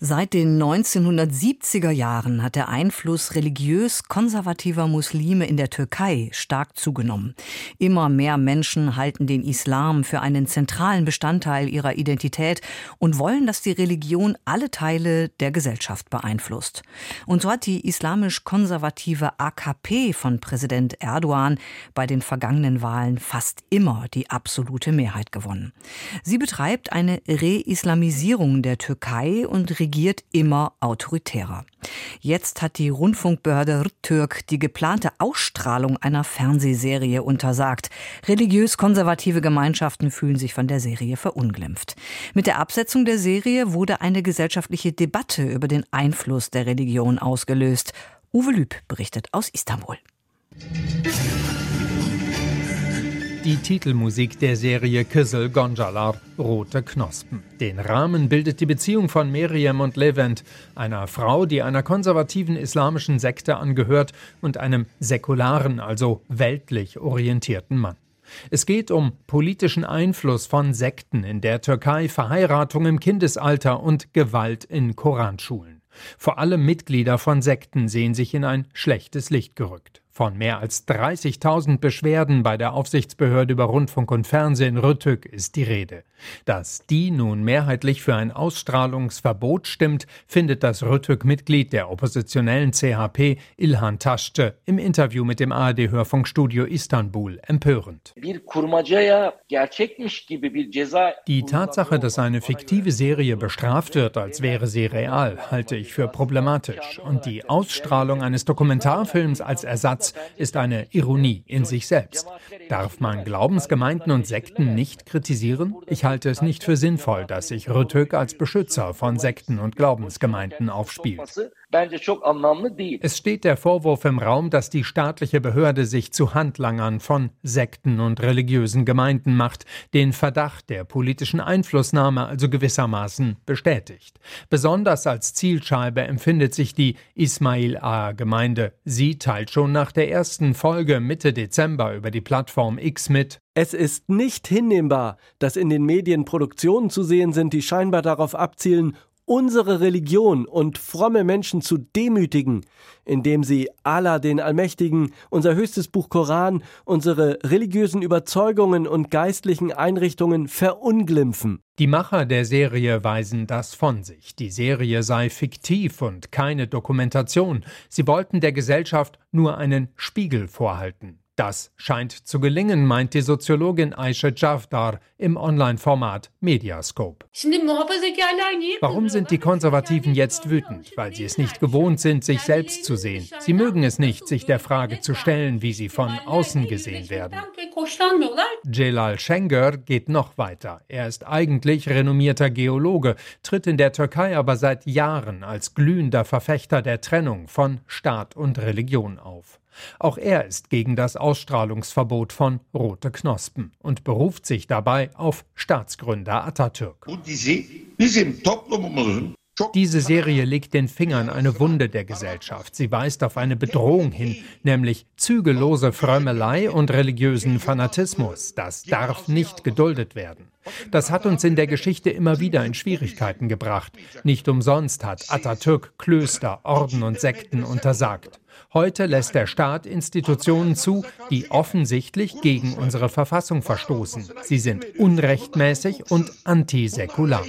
Seit den 1970er Jahren hat der Einfluss religiös konservativer Muslime in der Türkei stark zugenommen. Immer mehr Menschen halten den Islam für einen zentralen Bestandteil ihrer Identität und wollen, dass die Religion alle Teile der Gesellschaft beeinflusst. Und so hat die islamisch-konservative AKP von Präsident Erdogan bei den vergangenen Wahlen fast immer die absolute Mehrheit gewonnen. Sie betreibt eine Reislamisierung der Türkei und regiert immer autoritärer. Jetzt hat die Rundfunkbehörde Rtürk die geplante Ausstrahlung einer Fernsehserie untersagt. Religiös-konservative Gemeinschaften fühlen sich von der Serie verunglimpft. Mit der Absetzung der Serie wurde eine gesellschaftliche Debatte über den Einfluss der Religion ausgelöst. Uwe Lüb berichtet aus Istanbul. Die Titelmusik der Serie Kızıl Goncalar, Rote Knospen. Den Rahmen bildet die Beziehung von Miriam und Levent, einer Frau, die einer konservativen islamischen Sekte angehört, und einem säkularen, also weltlich orientierten Mann. Es geht um politischen Einfluss von Sekten in der Türkei, Verheiratung im Kindesalter und Gewalt in Koranschulen. Vor allem Mitglieder von Sekten sehen sich in ein schlechtes Licht gerückt. Von mehr als 30.000 Beschwerden bei der Aufsichtsbehörde über Rundfunk und Fernsehen Rüttück ist die Rede. Dass die nun mehrheitlich für ein Ausstrahlungsverbot stimmt, findet das Rüttück-Mitglied der oppositionellen CHP Ilhan Taschce im Interview mit dem ARD-Hörfunkstudio Istanbul empörend. Die Tatsache, dass eine fiktive Serie bestraft wird, als wäre sie real, halte ich für problematisch. Und die Ausstrahlung eines Dokumentarfilms als Ersatz ist eine Ironie in sich selbst. Darf man Glaubensgemeinden und Sekten nicht kritisieren? Ich halte es nicht für sinnvoll, dass sich Rüttök als Beschützer von Sekten und Glaubensgemeinden aufspielt. Es steht der Vorwurf im Raum, dass die staatliche Behörde sich zu Handlangern von Sekten und religiösen Gemeinden macht, den Verdacht der politischen Einflussnahme also gewissermaßen bestätigt. Besonders als Zielscheibe empfindet sich die Ismail-A-Gemeinde. Sie teilt schon nach der ersten Folge Mitte Dezember über die Plattform X mit. Es ist nicht hinnehmbar, dass in den Medien Produktionen zu sehen sind, die scheinbar darauf abzielen, unsere Religion und fromme Menschen zu demütigen, indem sie Allah den Allmächtigen, unser höchstes Buch Koran, unsere religiösen Überzeugungen und geistlichen Einrichtungen verunglimpfen. Die Macher der Serie weisen das von sich. Die Serie sei fiktiv und keine Dokumentation. Sie wollten der Gesellschaft nur einen Spiegel vorhalten. Das scheint zu gelingen, meint die Soziologin Aisha Javdar im Online-Format Mediascope. Warum sind die Konservativen jetzt wütend? Weil sie es nicht gewohnt sind, sich selbst zu sehen. Sie mögen es nicht, sich der Frage zu stellen, wie sie von außen gesehen werden. Celal Şengör geht noch weiter. Er ist eigentlich renommierter Geologe, tritt in der Türkei aber seit Jahren als glühender Verfechter der Trennung von Staat und Religion auf. Auch er ist gegen das Ausstrahlungsverbot von Rote Knospen und beruft sich dabei auf Staatsgründer Atatürk. Diese Serie legt den Finger an eine Wunde der Gesellschaft. Sie weist auf eine Bedrohung hin, nämlich zügellose Frömmelei und religiösen Fanatismus. Das darf nicht geduldet werden. Das hat uns in der Geschichte immer wieder in Schwierigkeiten gebracht. Nicht umsonst hat Atatürk Klöster, Orden und Sekten untersagt. Heute lässt der Staat Institutionen zu, die offensichtlich gegen unsere Verfassung verstoßen. Sie sind unrechtmäßig und antisäkular.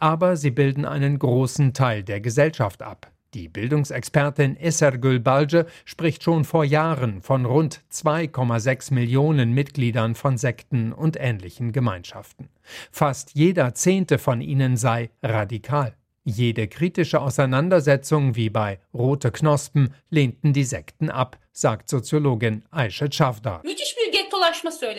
Aber sie bilden einen großen Teil der Gesellschaft ab. Die Bildungsexpertin Esergül Balce spricht schon vor Jahren von rund 2,6 Millionen Mitgliedern von Sekten und ähnlichen Gemeinschaften. Fast jeder zehnte von ihnen sei radikal. Jede kritische Auseinandersetzung wie bei Rote Knospen lehnten die Sekten ab, sagt Soziologin Ayşe Çavdar.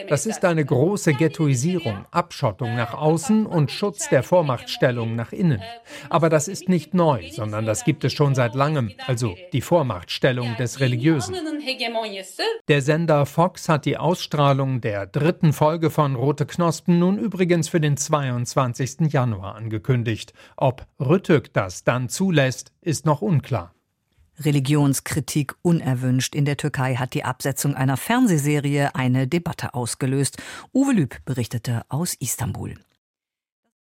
Das ist eine große Ghettoisierung, Abschottung nach außen und Schutz der Vormachtstellung nach innen. Aber das ist nicht neu, sondern das gibt es schon seit langem, also die Vormachtstellung des Religiösen. Der Sender Fox hat die Ausstrahlung der dritten Folge von Rote Knospen nun übrigens für den 22. Januar angekündigt. Ob Rüttück das dann zulässt, ist noch unklar. Religionskritik unerwünscht. In der Türkei hat die Absetzung einer Fernsehserie eine Debatte ausgelöst. Uwe Lüb berichtete aus Istanbul.